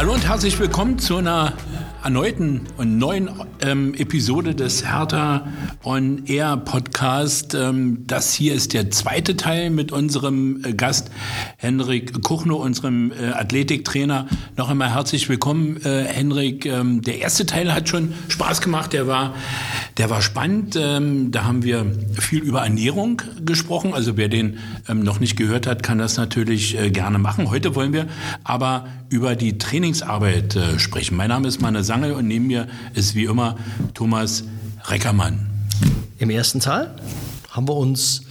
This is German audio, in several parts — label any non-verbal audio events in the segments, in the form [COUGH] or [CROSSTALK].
Hallo und herzlich willkommen zu einer erneuten und neuen ähm, Episode des Hertha On Air Podcast. Ähm, das hier ist der zweite Teil mit unserem äh, Gast Henrik Kuchno, unserem äh, Athletiktrainer. Noch einmal herzlich willkommen, äh, Henrik. Ähm, der erste Teil hat schon Spaß gemacht. Der war, der war spannend. Ähm, da haben wir viel über Ernährung gesprochen. Also wer den ähm, noch nicht gehört hat, kann das natürlich äh, gerne machen. Heute wollen wir aber über die Trainingsarbeit äh, sprechen. Mein Name ist Manne Sangel und neben mir ist wie immer Thomas Reckermann. Im ersten Teil haben wir uns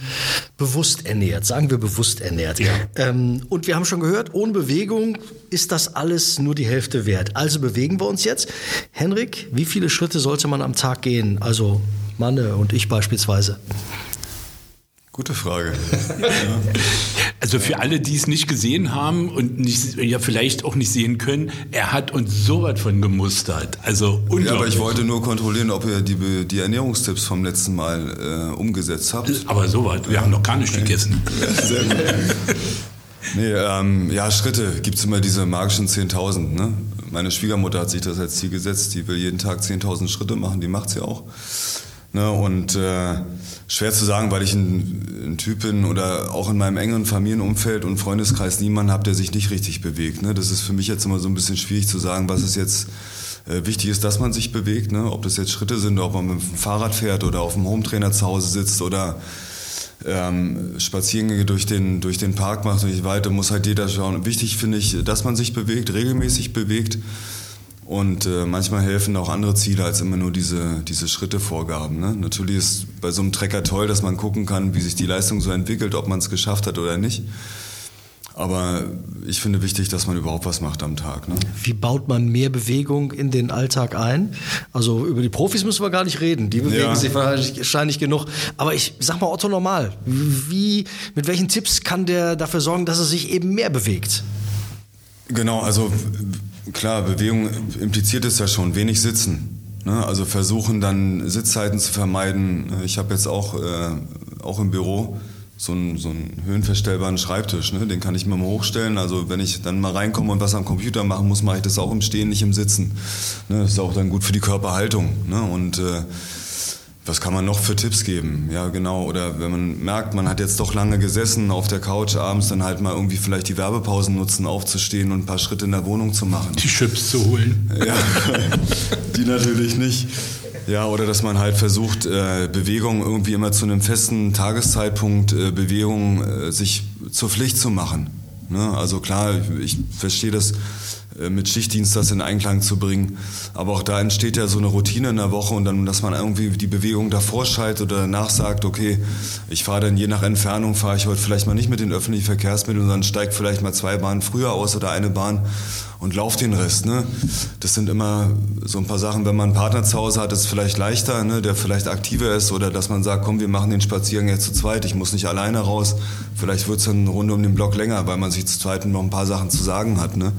bewusst ernährt, sagen wir bewusst ernährt. Ja. Ähm, und wir haben schon gehört, ohne Bewegung ist das alles nur die Hälfte wert. Also bewegen wir uns jetzt. Henrik, wie viele Schritte sollte man am Tag gehen? Also Manne und ich beispielsweise. Gute Frage. [LAUGHS] Also für alle, die es nicht gesehen haben und nicht, ja vielleicht auch nicht sehen können, er hat uns so was von gemustert. Also. Ja, aber ich wollte nur kontrollieren, ob ihr die, die Ernährungstipps vom letzten Mal äh, umgesetzt habt. Aber so was, wir ja. haben noch gar nicht okay. gegessen. [LAUGHS] Sehr gut. nee, ähm, ja, Schritte gibt es immer diese magischen 10.000. Ne? Meine Schwiegermutter hat sich das als Ziel gesetzt, die will jeden Tag 10.000 Schritte machen, die macht sie auch. Ne, und äh, schwer zu sagen, weil ich ein, ein, Typ bin oder auch in meinem engeren Familienumfeld und Freundeskreis niemanden habe, der sich nicht richtig bewegt. Ne? Das ist für mich jetzt immer so ein bisschen schwierig zu sagen, was ist jetzt äh, wichtig ist, dass man sich bewegt. Ne? Ob das jetzt Schritte sind, ob man mit dem Fahrrad fährt oder auf dem Hometrainer zu Hause sitzt oder ähm, Spaziergänge durch den, durch den Park macht und ich weiter, muss halt jeder schauen. Wichtig finde ich, dass man sich bewegt, regelmäßig bewegt und äh, manchmal helfen auch andere Ziele als immer nur diese, diese Schrittevorgaben. Ne? Natürlich ist bei so einem Trecker toll, dass man gucken kann, wie sich die Leistung so entwickelt, ob man es geschafft hat oder nicht. Aber ich finde wichtig, dass man überhaupt was macht am Tag. Ne? Wie baut man mehr Bewegung in den Alltag ein? Also über die Profis müssen wir gar nicht reden. Die bewegen ja. sich wahrscheinlich genug. Aber ich sag mal Otto normal. Wie, mit welchen Tipps kann der dafür sorgen, dass er sich eben mehr bewegt? Genau, also Klar, Bewegung impliziert es ja schon, wenig sitzen. Ne? Also versuchen dann Sitzzeiten zu vermeiden. Ich habe jetzt auch, äh, auch im Büro so einen, so einen höhenverstellbaren Schreibtisch, ne? den kann ich mir mal hochstellen. Also wenn ich dann mal reinkomme und was am Computer machen muss, mache ich das auch im Stehen, nicht im Sitzen. Ne? Das ist auch dann gut für die Körperhaltung. Ne? Und äh, was kann man noch für Tipps geben? Ja, genau. Oder wenn man merkt, man hat jetzt doch lange gesessen auf der Couch abends, dann halt mal irgendwie vielleicht die Werbepausen nutzen, aufzustehen und ein paar Schritte in der Wohnung zu machen. Die Chips zu holen. Ja, [LAUGHS] die natürlich nicht. Ja, oder dass man halt versucht, äh, Bewegung irgendwie immer zu einem festen Tageszeitpunkt, äh, Bewegung äh, sich zur Pflicht zu machen. Ne? Also klar, ich verstehe das mit Schichtdienst das in Einklang zu bringen. Aber auch da entsteht ja so eine Routine in der Woche und dann, dass man irgendwie die Bewegung davor schaltet oder danach sagt, okay, ich fahre dann je nach Entfernung, fahre ich heute vielleicht mal nicht mit den öffentlichen Verkehrsmitteln, sondern steige vielleicht mal zwei Bahnen früher aus oder eine Bahn und lauf den Rest. Ne? Das sind immer so ein paar Sachen, wenn man einen Partner zu Hause hat, ist es vielleicht leichter, ne? der vielleicht aktiver ist oder dass man sagt, komm, wir machen den Spaziergang jetzt zu zweit, ich muss nicht alleine raus. Vielleicht wird es dann eine Runde um den Block länger, weil man sich zu zweit noch ein paar Sachen zu sagen hat. Ne?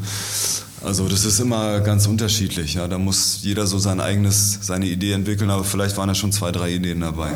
Also das ist immer ganz unterschiedlich. Ja. Da muss jeder so sein eigenes, seine Idee entwickeln, aber vielleicht waren da schon zwei, drei Ideen dabei.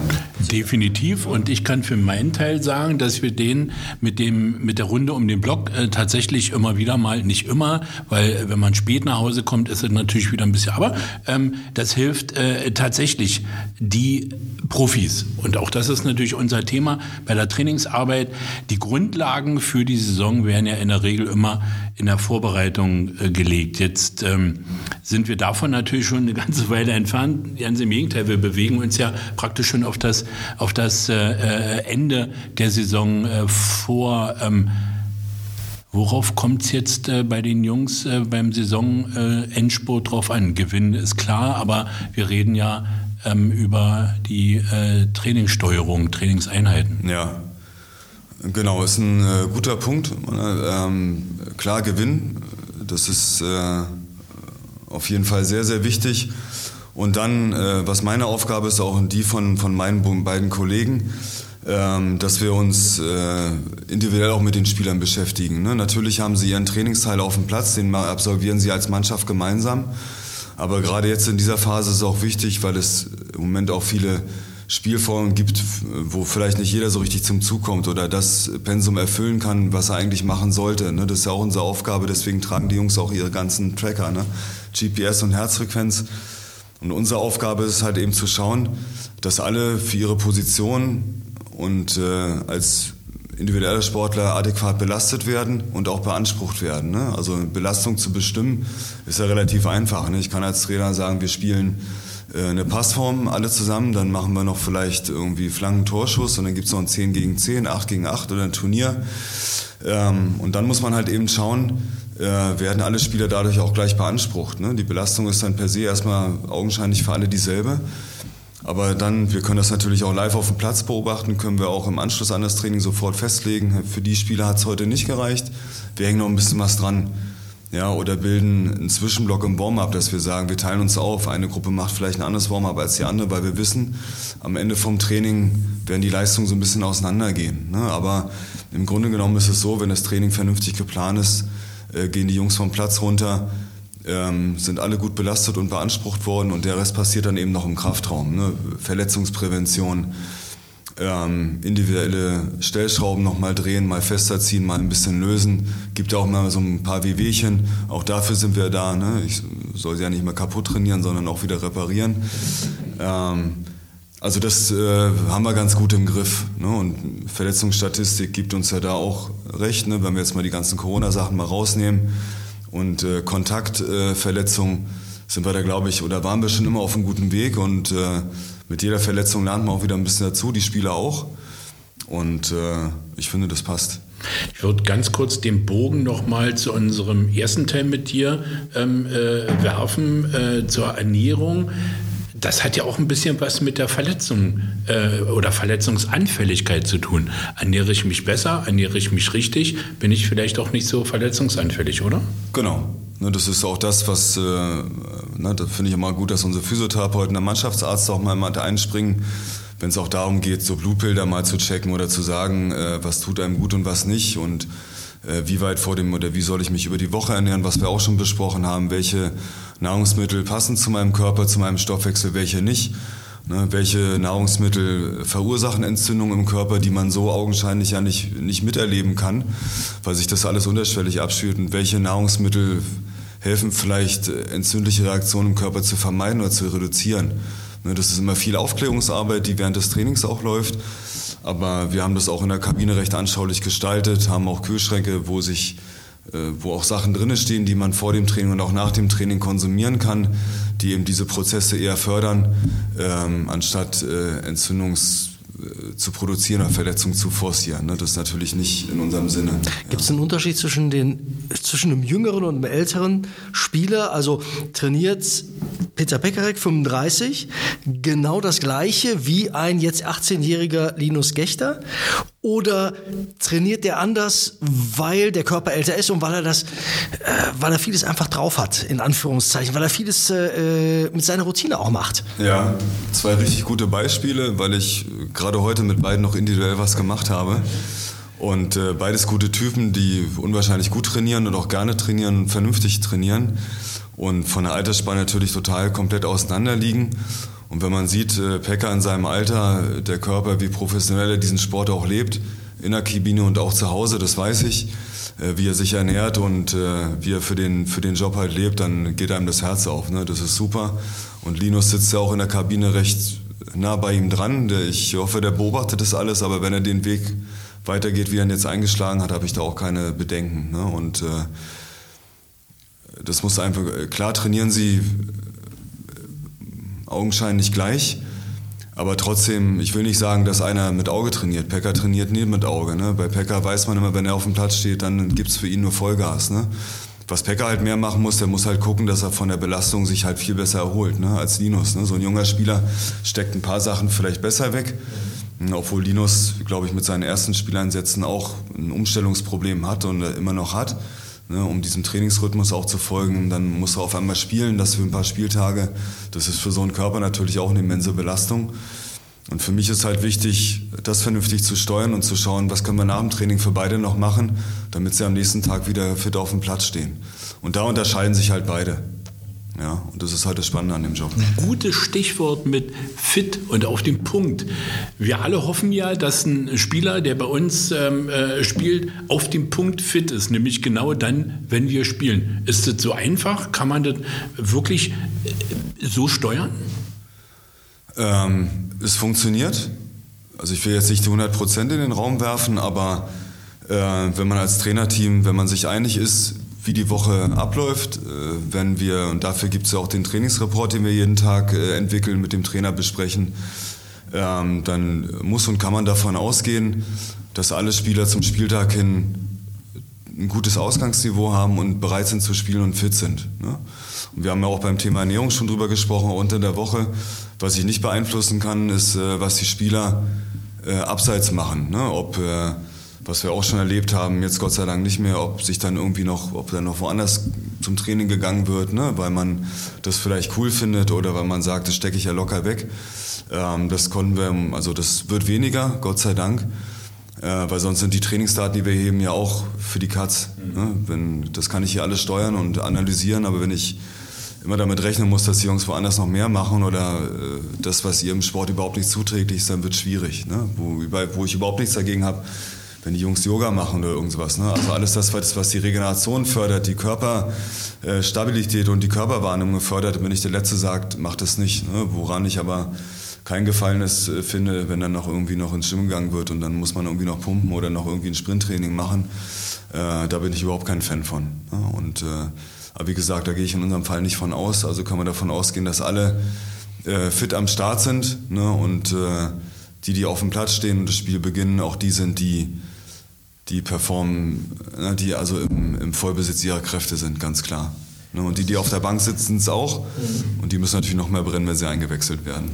Definitiv. Und ich kann für meinen Teil sagen, dass wir den mit dem mit der Runde um den Block äh, tatsächlich immer wieder mal, nicht immer, weil wenn man spät nach Hause kommt, ist es natürlich wieder ein bisschen. Aber ähm, das hilft äh, tatsächlich die Profis. Und auch das ist natürlich unser Thema bei der Trainingsarbeit. Die Grundlagen für die Saison werden ja in der Regel immer in der Vorbereitung äh, gelegt. Jetzt ähm, sind wir davon natürlich schon eine ganze [LAUGHS] Weile entfernt. Ganz im Gegenteil, wir bewegen uns ja praktisch schon auf das, auf das äh, äh Ende der Saison äh, vor. Ähm, Worauf kommt es jetzt äh, bei den Jungs äh, beim Saisonendspurt äh, drauf an? Gewinn ist klar, aber wir reden ja ähm, über die äh, Trainingssteuerung, Trainingseinheiten. Ja, genau, ist ein äh, guter Punkt. Ähm, klar, Gewinn das ist äh, auf jeden Fall sehr, sehr wichtig. Und dann, äh, was meine Aufgabe ist, auch die von, von meinen beiden Kollegen, ähm, dass wir uns äh, individuell auch mit den Spielern beschäftigen. Ne? Natürlich haben sie ihren Trainingsteil auf dem Platz, den absolvieren sie als Mannschaft gemeinsam. Aber gerade jetzt in dieser Phase ist es auch wichtig, weil es im Moment auch viele Spielformen gibt, wo vielleicht nicht jeder so richtig zum Zug kommt oder das Pensum erfüllen kann, was er eigentlich machen sollte. Ne? Das ist ja auch unsere Aufgabe, deswegen tragen die Jungs auch ihre ganzen Tracker, ne? GPS und Herzfrequenz. Und unsere Aufgabe ist halt eben zu schauen, dass alle für ihre Position und äh, als individuelle Sportler adäquat belastet werden und auch beansprucht werden. Ne? Also Belastung zu bestimmen ist ja relativ einfach. Ne? Ich kann als Trainer sagen, wir spielen eine Passform alle zusammen, dann machen wir noch vielleicht irgendwie Flankentorschuss und dann gibt es noch ein 10 gegen 10, 8 gegen 8 oder ein Turnier. Ähm, und dann muss man halt eben schauen, äh, werden alle Spieler dadurch auch gleich beansprucht. Ne? Die Belastung ist dann per se erstmal augenscheinlich für alle dieselbe. Aber dann, wir können das natürlich auch live auf dem Platz beobachten, können wir auch im Anschluss an das Training sofort festlegen. Für die Spieler hat es heute nicht gereicht. Wir hängen noch ein bisschen was dran. Ja, oder bilden einen Zwischenblock im Warm-up, dass wir sagen, wir teilen uns auf. Eine Gruppe macht vielleicht ein anderes Warm-up als die andere, weil wir wissen, am Ende vom Training werden die Leistungen so ein bisschen auseinandergehen. Ne? Aber im Grunde genommen ist es so, wenn das Training vernünftig geplant ist, äh, gehen die Jungs vom Platz runter, ähm, sind alle gut belastet und beansprucht worden und der Rest passiert dann eben noch im Kraftraum. Ne? Verletzungsprävention, ähm, individuelle Stellschrauben nochmal drehen, mal fester ziehen, mal ein bisschen lösen. Gibt ja auch mal so ein paar Wehwehchen. Auch dafür sind wir da. Ne? Ich soll sie ja nicht mehr kaputt trainieren, sondern auch wieder reparieren. Ähm, also das äh, haben wir ganz gut im Griff. Ne? Und Verletzungsstatistik gibt uns ja da auch recht, ne? wenn wir jetzt mal die ganzen Corona-Sachen mal rausnehmen und äh, Kontaktverletzungen äh, sind wir da, glaube ich, oder waren wir schon immer auf einem guten Weg und äh, mit jeder Verletzung lernt man auch wieder ein bisschen dazu, die Spieler auch. Und äh, ich finde, das passt. Ich würde ganz kurz den Bogen nochmal zu unserem ersten Teil mit dir ähm, äh, werfen, äh, zur Ernährung das hat ja auch ein bisschen was mit der Verletzung äh, oder Verletzungsanfälligkeit zu tun. Ernähre ich mich besser, ernähre ich mich richtig, bin ich vielleicht auch nicht so verletzungsanfällig, oder? Genau. Ne, das ist auch das, was, äh, ne, da finde ich immer gut, dass unsere Physiotherapeuten, der Mannschaftsarzt auch mal einspringen, wenn es auch darum geht, so Blutbilder mal zu checken oder zu sagen, äh, was tut einem gut und was nicht und äh, wie weit vor dem oder wie soll ich mich über die Woche ernähren, was wir auch schon besprochen haben, welche Nahrungsmittel passen zu meinem Körper, zu meinem Stoffwechsel, welche nicht. Ne, welche Nahrungsmittel verursachen Entzündungen im Körper, die man so augenscheinlich ja nicht, nicht miterleben kann, weil sich das alles unterschwellig abspielt und welche Nahrungsmittel helfen vielleicht entzündliche Reaktionen im Körper zu vermeiden oder zu reduzieren. Ne, das ist immer viel Aufklärungsarbeit, die während des Trainings auch läuft. Aber wir haben das auch in der Kabine recht anschaulich gestaltet, haben auch Kühlschränke, wo sich äh, wo auch Sachen drin stehen, die man vor dem Training und auch nach dem Training konsumieren kann, die eben diese Prozesse eher fördern, ähm, anstatt äh, Entzündungs äh, zu produzieren oder Verletzungen zu forcieren. Ne? Das ist natürlich nicht in unserem Sinne. Gibt es einen Unterschied zwischen, den, zwischen einem jüngeren und einem älteren Spieler? Also trainiert Peter Pekarek, 35, genau das gleiche wie ein jetzt 18-jähriger Linus Gechter? Oder trainiert der anders, weil der Körper älter ist und weil er das, äh, weil er vieles einfach drauf hat, in Anführungszeichen, weil er vieles äh, mit seiner Routine auch macht? Ja, zwei richtig gute Beispiele, weil ich gerade heute mit beiden noch individuell was gemacht habe. Und äh, beides gute Typen, die unwahrscheinlich gut trainieren und auch gerne trainieren und vernünftig trainieren und von der Altersspanne natürlich total komplett auseinander liegen. Und wenn man sieht, äh, Pekka in seinem Alter, der Körper, wie professionell er diesen Sport auch lebt, in der Kabine und auch zu Hause, das weiß ich, äh, wie er sich ernährt und äh, wie er für den, für den Job halt lebt, dann geht einem das Herz auf. Ne? Das ist super. Und Linus sitzt ja auch in der Kabine recht nah bei ihm dran. Ich hoffe, der beobachtet das alles, aber wenn er den Weg weitergeht, wie er ihn jetzt eingeschlagen hat, habe ich da auch keine Bedenken. Ne? Und äh, das muss einfach, klar trainieren sie augenscheinlich gleich. Aber trotzdem, ich will nicht sagen, dass einer mit Auge trainiert. Pekka trainiert nie mit Auge. Ne? Bei Pekka weiß man immer, wenn er auf dem Platz steht, dann gibt es für ihn nur Vollgas. Ne? Was Pekka halt mehr machen muss, der muss halt gucken, dass er von der Belastung sich halt viel besser erholt ne? als Linus. Ne? So ein junger Spieler steckt ein paar Sachen vielleicht besser weg. Obwohl Linus, glaube ich, mit seinen ersten Spieleinsätzen auch ein Umstellungsproblem hat und immer noch hat ne, um diesem Trainingsrhythmus auch zu folgen. Dann muss er auf einmal spielen, das für ein paar Spieltage. Das ist für so einen Körper natürlich auch eine immense Belastung. Und für mich ist halt wichtig, das vernünftig zu steuern und zu schauen, was können wir nach dem Training für beide noch machen, damit sie am nächsten Tag wieder fit auf dem Platz stehen. Und da unterscheiden sich halt beide. Ja, und das ist halt das Spannende an dem Job. Gutes Stichwort mit fit und auf den Punkt. Wir alle hoffen ja, dass ein Spieler, der bei uns ähm, äh, spielt, auf dem Punkt fit ist, nämlich genau dann, wenn wir spielen. Ist das so einfach? Kann man das wirklich äh, so steuern? Ähm, es funktioniert. Also ich will jetzt nicht die 100 Prozent in den Raum werfen, aber äh, wenn man als Trainerteam, wenn man sich einig ist, wie die Woche abläuft, äh, wenn wir, und dafür gibt es ja auch den Trainingsreport, den wir jeden Tag äh, entwickeln, mit dem Trainer besprechen, ähm, dann muss und kann man davon ausgehen, dass alle Spieler zum Spieltag hin ein gutes Ausgangsniveau haben und bereit sind zu spielen und fit sind. Ne? Wir haben ja auch beim Thema Ernährung schon drüber gesprochen, unter der Woche. Was ich nicht beeinflussen kann, ist, äh, was die Spieler abseits machen. Ne? Ob was wir auch schon erlebt haben, jetzt Gott sei Dank nicht mehr, ob sich dann irgendwie noch, ob dann noch woanders zum Training gegangen wird, ne? weil man das vielleicht cool findet oder weil man sagt, das stecke ich ja locker weg. Ähm, das konnten wir, also das wird weniger, Gott sei Dank. Äh, weil sonst sind die Trainingsdaten, die wir heben, ja auch für die Katz. Ne? Wenn, das kann ich hier alles steuern und analysieren, aber wenn ich immer damit rechnen muss, dass die Jungs woanders noch mehr machen oder äh, das, was ihrem Sport überhaupt nicht zuträglich ist, dann wird schwierig. Ne? Wo, wo ich überhaupt nichts dagegen habe, wenn die Jungs Yoga machen oder irgendwas. Ne? Also alles das, was die Regeneration fördert, die Körperstabilität und die Körperwahrnehmung fördert, wenn ich der Letzte sagt, macht das nicht. Ne? Woran ich aber kein Gefallenes äh, finde, wenn dann noch irgendwie noch ins Schwimmen gegangen wird und dann muss man irgendwie noch pumpen oder noch irgendwie ein Sprinttraining machen. Äh, da bin ich überhaupt kein Fan von. Ne? Und, äh, aber wie gesagt, da gehe ich in unserem Fall nicht von aus. Also kann man davon ausgehen, dass alle äh, fit am Start sind ne? und äh, die, die auf dem Platz stehen und das Spiel beginnen, auch die sind, die die performen, ne, die also im, im Vollbesitz ihrer Kräfte sind, ganz klar. Ne, und die, die auf der Bank sitzen, es auch. Mhm. Und die müssen natürlich noch mehr brennen, wenn sie eingewechselt werden.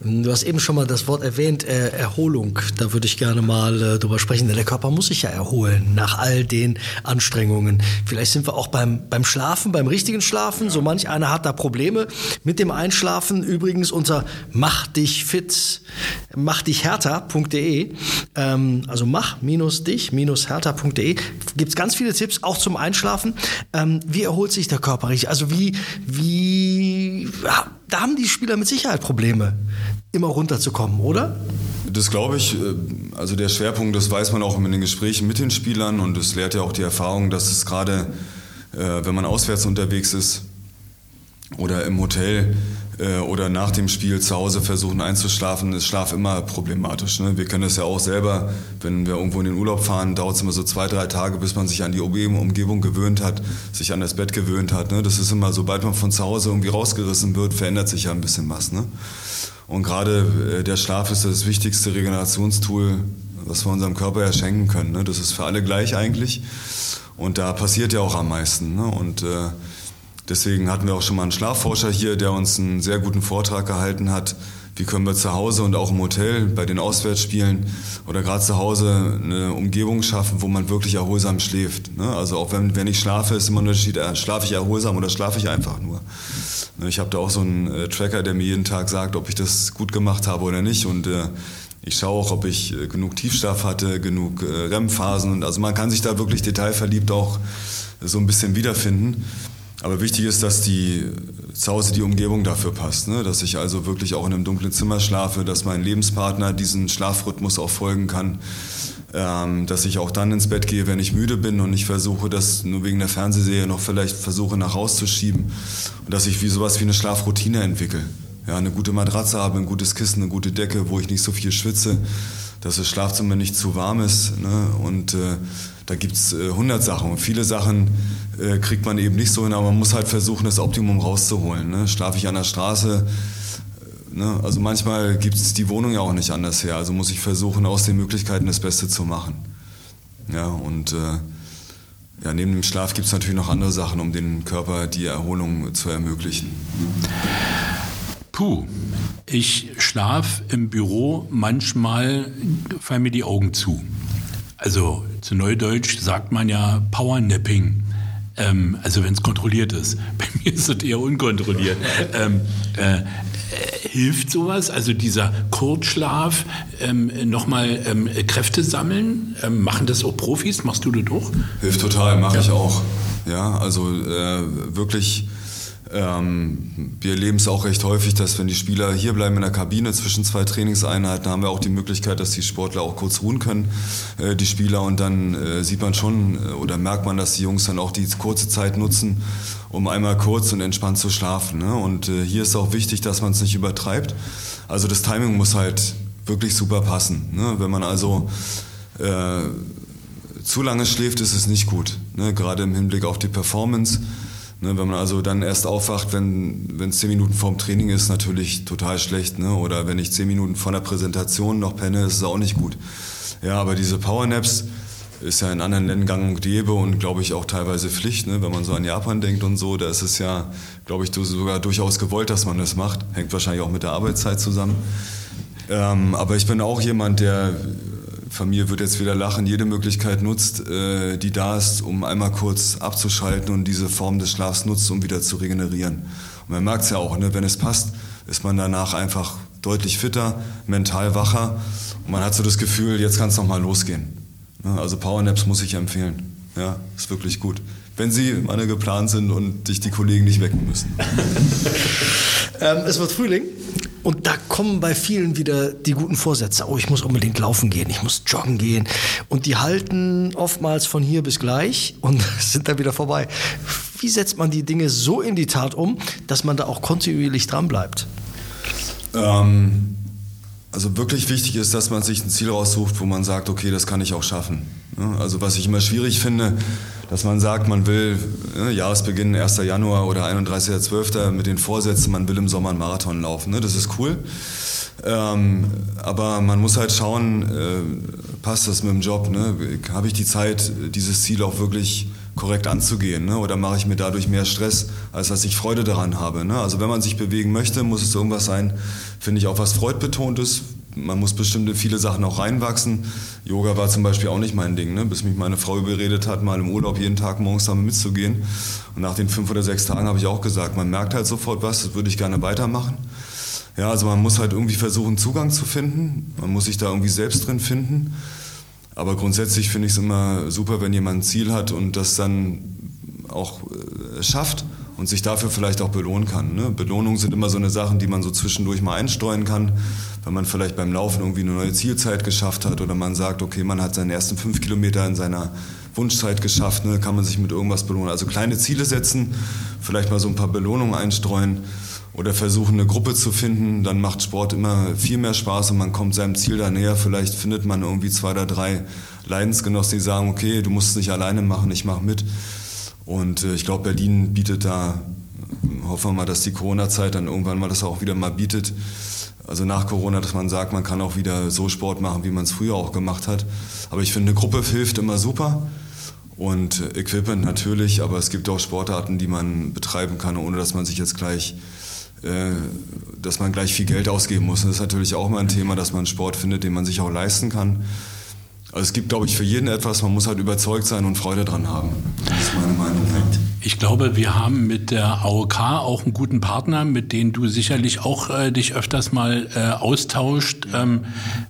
Du hast eben schon mal das Wort erwähnt, äh, Erholung. Da würde ich gerne mal äh, drüber sprechen, denn der Körper muss sich ja erholen nach all den Anstrengungen. Vielleicht sind wir auch beim, beim Schlafen, beim richtigen Schlafen. So manch einer hat da Probleme mit dem Einschlafen. Übrigens unter mach dich fit, mach dich härter.de, ähm, also mach minus dich minus härter.de, gibt es ganz viele Tipps auch zum Einschlafen. Ähm, wie erholt sich der Körper richtig? Also wie, wie, da haben die Spieler mit Sicherheit Probleme, immer runterzukommen, oder? Das glaube ich, äh, also der Schwerpunkt, das weiß man auch in den Gesprächen mit den Spielern und es lehrt ja auch die Erfahrung, dass es gerade, äh, wenn man auswärts unterwegs ist oder im Hotel, äh, oder nach dem Spiel zu Hause versuchen einzuschlafen, ist Schlaf immer problematisch. Ne? Wir kennen das ja auch selber, wenn wir irgendwo in den Urlaub fahren, dauert es immer so zwei, drei Tage, bis man sich an die Umgebung gewöhnt hat, sich an das Bett gewöhnt hat. Ne? Das ist immer, sobald man von zu Hause irgendwie rausgerissen wird, verändert sich ja ein bisschen was. Ne? Und gerade äh, der Schlaf ist das wichtigste Regenerationstool, was wir unserem Körper ja schenken können. Ne? Das ist für alle gleich eigentlich. Und da passiert ja auch am meisten. Ne? Und äh, Deswegen hatten wir auch schon mal einen Schlafforscher hier, der uns einen sehr guten Vortrag gehalten hat. Wie können wir zu Hause und auch im Hotel bei den Auswärtsspielen oder gerade zu Hause eine Umgebung schaffen, wo man wirklich erholsam schläft. Ne? Also auch wenn, wenn ich schlafe, ist immer ein Unterschied, äh, schlafe ich erholsam oder schlafe ich einfach nur. Ne, ich habe da auch so einen äh, Tracker, der mir jeden Tag sagt, ob ich das gut gemacht habe oder nicht. Und äh, ich schaue auch, ob ich genug Tiefschlaf hatte, genug REM-Phasen. Also man kann sich da wirklich detailverliebt auch so ein bisschen wiederfinden. Aber wichtig ist, dass die zu Hause die Umgebung dafür passt, ne? dass ich also wirklich auch in einem dunklen Zimmer schlafe, dass mein Lebenspartner diesen Schlafrhythmus auch folgen kann, ähm, dass ich auch dann ins Bett gehe, wenn ich müde bin und nicht versuche, das nur wegen der Fernsehserie noch vielleicht versuche nach Hause zu schieben und dass ich wie sowas wie eine Schlafroutine entwickle. Ja, eine gute Matratze habe, ein gutes Kissen, eine gute Decke, wo ich nicht so viel schwitze, dass das Schlafzimmer nicht zu warm ist ne? und äh, da gibt es äh, 100 Sachen und viele Sachen äh, kriegt man eben nicht so hin, aber man muss halt versuchen, das Optimum rauszuholen. Ne? Schlafe ich an der Straße, äh, ne? also manchmal gibt es die Wohnung ja auch nicht anders her, also muss ich versuchen, aus den Möglichkeiten das Beste zu machen. Ja, und äh, ja, neben dem Schlaf gibt es natürlich noch andere Sachen, um dem Körper die Erholung zu ermöglichen. Puh, ich schlafe im Büro, manchmal fallen mir die Augen zu. Also zu Neudeutsch sagt man ja Powernapping. Ähm, also wenn es kontrolliert ist. [LAUGHS] Bei mir ist es eher unkontrolliert. ähm, äh, hilft sowas? Also dieser Kurzschlaf, ähm, nochmal ähm, Kräfte sammeln? Ähm, machen das auch Profis? Machst du das auch? Hilft total, mache ja. ich auch. Ja, also äh, wirklich Ähm, wir erleben es auch recht häufig, dass wenn die Spieler hier bleiben in der Kabine zwischen zwei Trainingseinheiten, haben wir auch die Möglichkeit, dass die Sportler auch kurz ruhen können, äh, die Spieler. Und dann äh, sieht man schon äh, oder merkt man, dass die Jungs dann auch die kurze Zeit nutzen, um einmal kurz und entspannt zu schlafen. Ne? Und äh, hier ist auch wichtig, dass man es nicht übertreibt. Also das Timing muss halt wirklich super passen. Ne? Wenn man also äh, zu lange schläft, ist es nicht gut. Ne? Gerade im Hinblick auf die Performance. Ne, wenn man also dann erst aufwacht, wenn es zehn Minuten vorm Training ist, natürlich total schlecht. Ne? Oder wenn ich zehn Minuten vor der Präsentation noch penne, ist es auch nicht gut. Ja, aber diese Powernaps ist ja in anderen Ländern gang und gäbe und glaube ich auch teilweise Pflicht. Ne? Wenn man so an Japan denkt und so, da ist es ja, glaube ich, sogar durchaus gewollt, dass man das macht. Hängt wahrscheinlich auch mit der Arbeitszeit zusammen. Ähm, aber ich bin auch jemand, der Familie wird jetzt wieder lachen, jede Möglichkeit nutzt, äh, die da ist, um einmal kurz abzuschalten und diese Form des Schlafs nutzt, um wieder zu regenerieren. Und man merkt es ja auch, ne, wenn es passt, ist man danach einfach deutlich fitter, mental wacher und man hat so das Gefühl, jetzt kann es nochmal losgehen. Ne, also Powernaps muss ich empfehlen. Ja, ist wirklich gut. Wenn sie meine geplant sind und dich die Kollegen nicht wecken müssen. [LAUGHS] ähm, es wird Frühling. Und da kommen bei vielen wieder die guten Vorsätze. Oh, ich muss unbedingt laufen gehen, ich muss joggen gehen. Und die halten oftmals von hier bis gleich und [LAUGHS] sind dann wieder vorbei. Wie setzt man die Dinge so in die Tat um, dass man da auch kontinuierlich dran bleibt? Ähm, also wirklich wichtig ist, dass man sich ein Ziel raussucht, wo man sagt, okay, das kann ich auch schaffen. Also was ich immer schwierig finde, dass man sagt, man will ne, Jahresbeginn 1. Januar oder 31.12. mit den Vorsätzen, man will im Sommer einen Marathon laufen. Ne? Das ist cool. Ähm, aber man muss halt schauen, äh, passt das mit dem Job? Ne? Habe ich die Zeit, dieses Ziel auch wirklich korrekt anzugehen? Ne? Oder mache ich mir dadurch mehr Stress, als dass ich Freude daran habe? Ne? Also wenn man sich bewegen möchte, muss es irgendwas sein, finde ich, auch was freudbetontes, man muss bestimmte viele Sachen auch reinwachsen. Yoga war zum Beispiel auch nicht mein Ding, ne? bis mich meine Frau überredet hat, mal im Urlaub jeden Tag morgens damit mitzugehen. Und nach den fünf oder sechs Tagen habe ich auch gesagt, man merkt halt sofort was, das würde ich gerne weitermachen. Ja, also man muss halt irgendwie versuchen, Zugang zu finden. Man muss sich da irgendwie selbst drin finden. Aber grundsätzlich finde ich es immer super, wenn jemand ein Ziel hat und das dann auch äh, schafft und sich dafür vielleicht auch belohnen kann. Ne? Belohnungen sind immer so eine Sache, die man so zwischendurch mal einstreuen kann, wenn man vielleicht beim Laufen irgendwie eine neue Zielzeit geschafft hat oder man sagt, okay, man hat seine ersten fünf Kilometer in seiner Wunschzeit geschafft, ne? kann man sich mit irgendwas belohnen. Also kleine Ziele setzen, vielleicht mal so ein paar Belohnungen einstreuen oder versuchen, eine Gruppe zu finden, dann macht Sport immer viel mehr Spaß und man kommt seinem Ziel da näher. Vielleicht findet man irgendwie zwei oder drei Leidensgenossen, die sagen, okay, du musst es nicht alleine machen, ich mache mit. Und äh, ich glaube, Berlin bietet da, hoffen wir mal, dass die Corona-Zeit dann irgendwann mal das auch wieder mal bietet. Also nach Corona, dass man sagt, man kann auch wieder so Sport machen, wie man es früher auch gemacht hat. Aber ich finde, eine Gruppe hilft immer super. Und Equipment natürlich, aber es gibt auch Sportarten, die man betreiben kann, ohne dass man sich jetzt gleich, äh, dass man gleich viel Geld ausgeben muss. Das ist natürlich auch mal ein Thema, dass man Sport findet, den man sich auch leisten kann. Also es gibt, glaube ich, für jeden etwas. Man muss halt überzeugt sein und Freude dran haben. Das ist meine Meinung. Ich glaube, wir haben mit der AOK auch einen guten Partner, mit dem du sicherlich auch äh, dich öfters mal äh, austauscht. Ähm,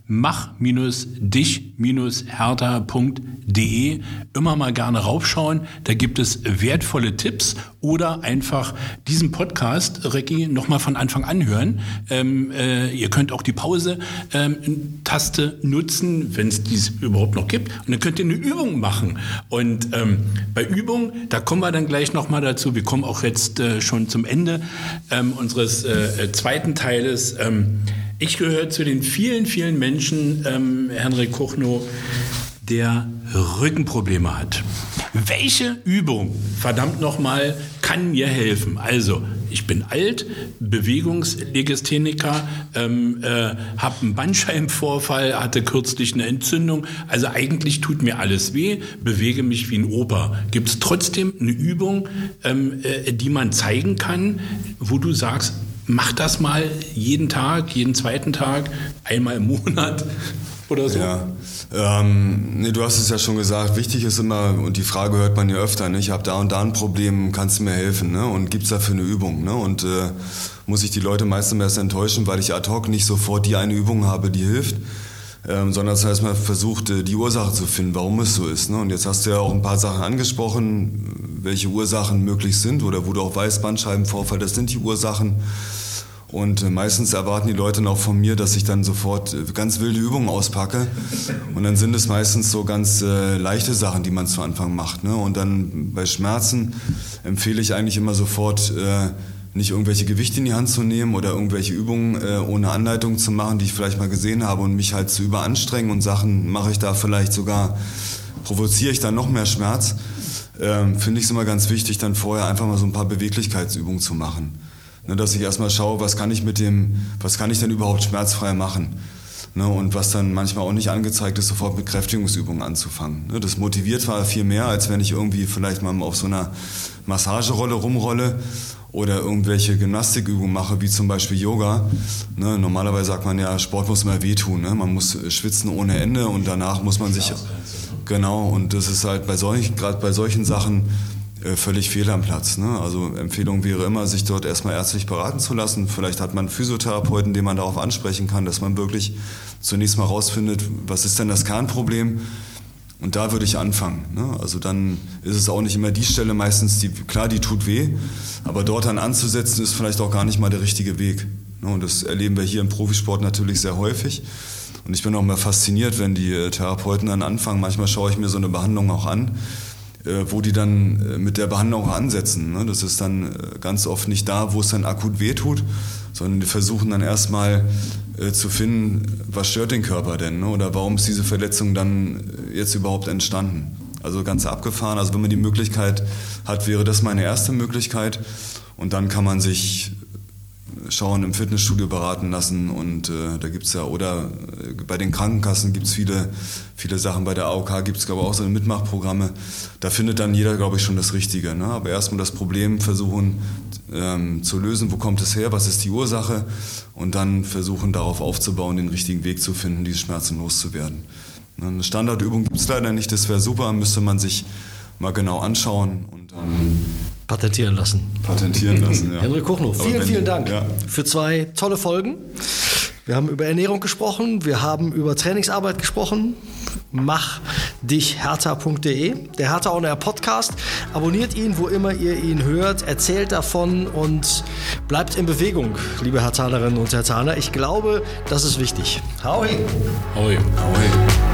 mach-dich-hertha.de immer mal gerne raufschauen. Da gibt es wertvolle Tipps oder einfach diesen Podcast, Recki, nochmal von Anfang an hören. Ähm, äh, ihr könnt auch die Pause-Taste ähm, nutzen, wenn es dies überhaupt noch gibt. Und dann könnt ihr eine Übung machen. Und ähm, bei Übung, da kommen wir dann gleich nochmal dazu. Wir kommen auch jetzt äh, schon zum Ende ähm, unseres äh, zweiten Teiles. Ähm, ich gehöre zu den vielen, vielen Menschen, ähm, Henrik Kuchno, der Rückenprobleme hat. Welche Übung, verdammt nochmal, kann mir helfen? Also, ich bin alt, Bewegungslegistheniker, ähm, äh, habe einen Bandscheibenvorfall, hatte kürzlich eine Entzündung. Also eigentlich tut mir alles weh, bewege mich wie ein Opa. Gibt es trotzdem eine Übung, ähm, äh, die man zeigen kann, wo du sagst, mach das mal jeden Tag, jeden zweiten Tag, einmal im Monat oder so? Ja, ähm, nee, du hast es ja schon gesagt, wichtig ist immer, und die Frage hört man ja öfter, ne? ich habe da und da ein Problem, kannst du mir helfen? Ne? Und gibt es dafür eine Übung? Ne? Und äh, muss ich die Leute meistens erst enttäuschen, weil ich ad hoc nicht sofort die eine Übung habe, die hilft. ähm, sondern das heißt, man versucht, äh, die Ursache zu finden, warum es so ist. Ne? Und jetzt hast du ja auch ein paar Sachen angesprochen, welche Ursachen möglich sind oder wo du auch weißt, Bandscheibenvorfall, das sind die Ursachen. Und äh, meistens erwarten die Leute noch von mir, dass ich dann sofort äh, ganz wilde Übungen auspacke. Und dann sind es meistens so ganz äh, leichte Sachen, die man zu Anfang macht. Ne? Und dann bei Schmerzen empfehle ich eigentlich immer sofort, äh, nicht irgendwelche Gewichte in die Hand zu nehmen oder irgendwelche Übungen äh, ohne Anleitung zu machen, die ich vielleicht mal gesehen habe und mich halt zu überanstrengen und Sachen mache ich da vielleicht sogar, provoziere ich dann noch mehr Schmerz, ähm, finde ich es immer ganz wichtig, dann vorher einfach mal so ein paar Beweglichkeitsübungen zu machen. Ne, dass ich erstmal schaue, was kann ich mit dem, was kann ich denn überhaupt schmerzfrei machen? Ne, und was dann manchmal auch nicht angezeigt ist, sofort mit Kräftigungsübungen anzufangen. Ne, das motiviert zwar viel mehr, als wenn ich irgendwie vielleicht mal auf so einer Massagerolle rumrolle oder irgendwelche Gymnastikübungen mache, wie zum Beispiel Yoga. Ne, normalerweise sagt man ja, Sport muss immer wehtun. Ne? Man muss schwitzen ohne Ende und danach muss man sich. Genau, und das ist halt bei solchen, gerade bei solchen Sachen äh, völlig fehl am Platz. Ne? Also Empfehlung wäre immer, sich dort erstmal ärztlich beraten zu lassen. Vielleicht hat man einen Physiotherapeuten, den man darauf ansprechen kann, dass man wirklich zunächst mal rausfindet, was ist denn das Kernproblem und da würde ich anfangen. Ne? Also dann ist es auch nicht immer die Stelle meistens, die, klar, die tut weh, aber dort dann anzusetzen ist vielleicht auch gar nicht mal der richtige Weg. Ne? Und das erleben wir hier im Profisport natürlich sehr häufig. Und ich bin auch mal fasziniert, wenn die äh, Therapeuten dann anfangen. Manchmal schaue ich mir so eine Behandlung auch an, äh, wo die dann äh, mit der Behandlung ansetzen. Ne? Das ist dann ganz oft nicht da, wo es dann akut weh tut, sondern die versuchen dann erstmal äh, zu finden, was stört den Körper denn ne? oder warum ist diese Verletzung dann äh, jetzt überhaupt entstanden. Also ganz abgefahren. Also wenn man die Möglichkeit hat, wäre das meine erste Möglichkeit. Und dann kann man sich schauen, im Fitnessstudio beraten lassen und äh, da es ja, oder äh, bei den Krankenkassen gibt es viele, viele Sachen, bei der AOK gibt es glaube ich auch so Mitmachprogramme, da findet dann jeder glaube ich schon das Richtige. Ne? Aber erstmal das Problem versuchen ähm, zu lösen, wo kommt es her, was ist die Ursache und dann versuchen darauf aufzubauen, den richtigen Weg zu finden, diese Schmerzen loszuwerden. Ne, eine Standardübung gibt es leider nicht, das wäre super, müsste man sich mal genau anschauen und dann patentieren lassen. Patentieren lassen, ja. Henrik Kuchnow, vielen, vielen Dank ja. für zwei tolle Folgen. Wir haben über Ernährung gesprochen, wir haben über Trainingsarbeit gesprochen. Mach dich hertha.de, der Hertha On Air Podcast. Abonniert ihn, wo immer ihr ihn hört, erzählt davon und bleibt in Bewegung, liebe Hertanerinnen und Hertaner. Ich glaube, das ist wichtig. Hau he. Hau he. Hau he.